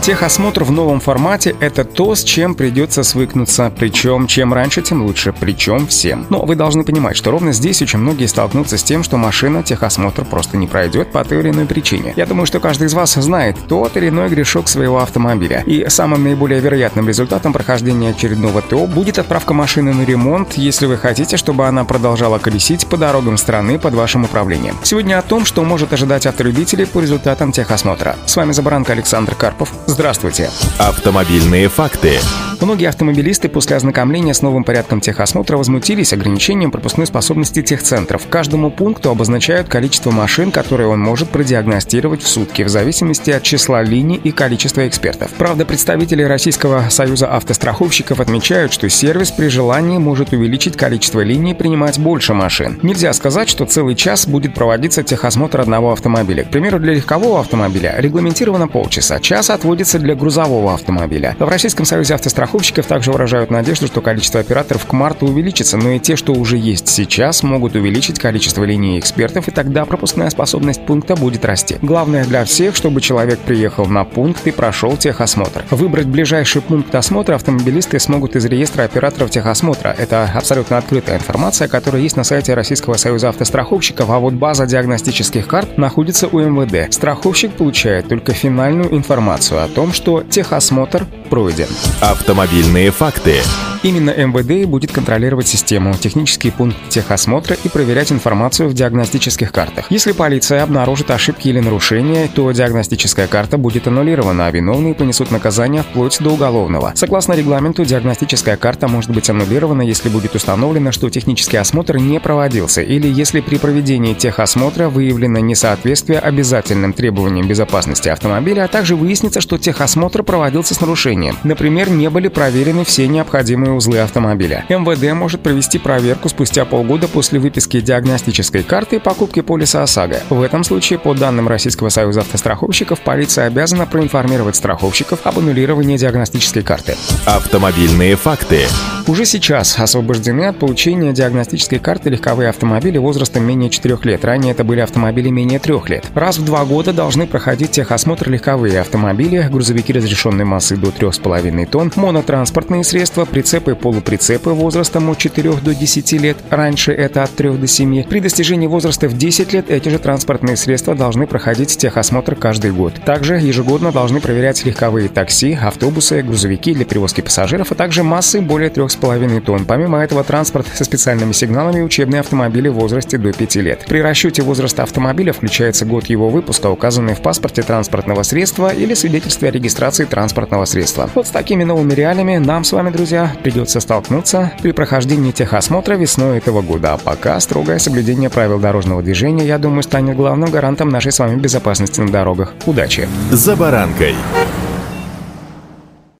Техосмотр в новом формате — это то, с чем придется свыкнуться. Причем, чем раньше, тем лучше. Причем всем. Но вы должны понимать, что ровно здесь очень многие столкнутся с тем, что машина техосмотр просто не пройдет по той или иной причине. Я думаю, что каждый из вас знает тот или иной грешок своего автомобиля. И самым наиболее вероятным результатом прохождения очередного ТО будет отправка машины на ремонт, если вы хотите, чтобы она продолжала колесить по дорогам страны под вашим управлением. Сегодня о том, что может ожидать автолюбителей по результатам техосмотра. С вами Забаранка Александр Карпов. Здравствуйте. Автомобильные факты. Многие автомобилисты после ознакомления с новым порядком техосмотра возмутились ограничением пропускной способности техцентров. Каждому пункту обозначают количество машин, которые он может продиагностировать в сутки, в зависимости от числа линий и количества экспертов. Правда, представители Российского союза автостраховщиков отмечают, что сервис при желании может увеличить количество линий и принимать больше машин. Нельзя сказать, что целый час будет проводиться техосмотр одного автомобиля. К примеру, для легкового автомобиля регламентировано полчаса, час отводится для грузового автомобиля. В Российском союзе автостраховщиков Страховщиков также выражают надежду, что количество операторов к марту увеличится, но и те, что уже есть сейчас, могут увеличить количество линий экспертов, и тогда пропускная способность пункта будет расти. Главное для всех, чтобы человек приехал на пункт и прошел техосмотр. Выбрать ближайший пункт осмотра автомобилисты смогут из реестра операторов техосмотра. Это абсолютно открытая информация, которая есть на сайте Российского союза автостраховщиков, а вот база диагностических карт находится у МВД. Страховщик получает только финальную информацию о том, что техосмотр пройден. Автомобильные факты. Именно МВД будет контролировать систему, технический пункт техосмотра и проверять информацию в диагностических картах. Если полиция обнаружит ошибки или нарушения, то диагностическая карта будет аннулирована, а виновные понесут наказание вплоть до уголовного. Согласно регламенту, диагностическая карта может быть аннулирована, если будет установлено, что технический осмотр не проводился, или если при проведении техосмотра выявлено несоответствие обязательным требованиям безопасности автомобиля, а также выяснится, что техосмотр проводился с нарушением. Например, не были проверены все необходимые опорные узлы автомобиля. МВД может провести проверку спустя полгода после выписки диагностической карты и покупки полиса ОСАГО. В этом случае, по данным Российского союза автостраховщиков, полиция обязана проинформировать страховщиков об аннулировании диагностической карты. Автомобильные факты. Уже сейчас освобождены от получения диагностической карты легковые автомобили возрастом менее 4 лет. Ранее это были автомобили менее 3 лет. Раз в два года должны проходить техосмотр легковые автомобили, грузовики разрешенной массы до 3,5 тонн, монотранспортные средства, прицепы и полуприцепы возрастом от 4 до 10 лет. Раньше это от 3 до 7. При достижении возраста в 10 лет эти же транспортные средства должны проходить техосмотр каждый год. Также ежегодно должны проверять легковые такси, автобусы, грузовики для перевозки пассажиров, а также массы более 3,5 2,5 тонн. Помимо этого, транспорт со специальными сигналами учебные автомобили в возрасте до 5 лет. При расчете возраста автомобиля включается год его выпуска, указанный в паспорте транспортного средства или свидетельстве о регистрации транспортного средства. Вот с такими новыми реалиями нам с вами, друзья, придется столкнуться при прохождении техосмотра весной этого года. А пока строгое соблюдение правил дорожного движения, я думаю, станет главным гарантом нашей с вами безопасности на дорогах. Удачи! За баранкой.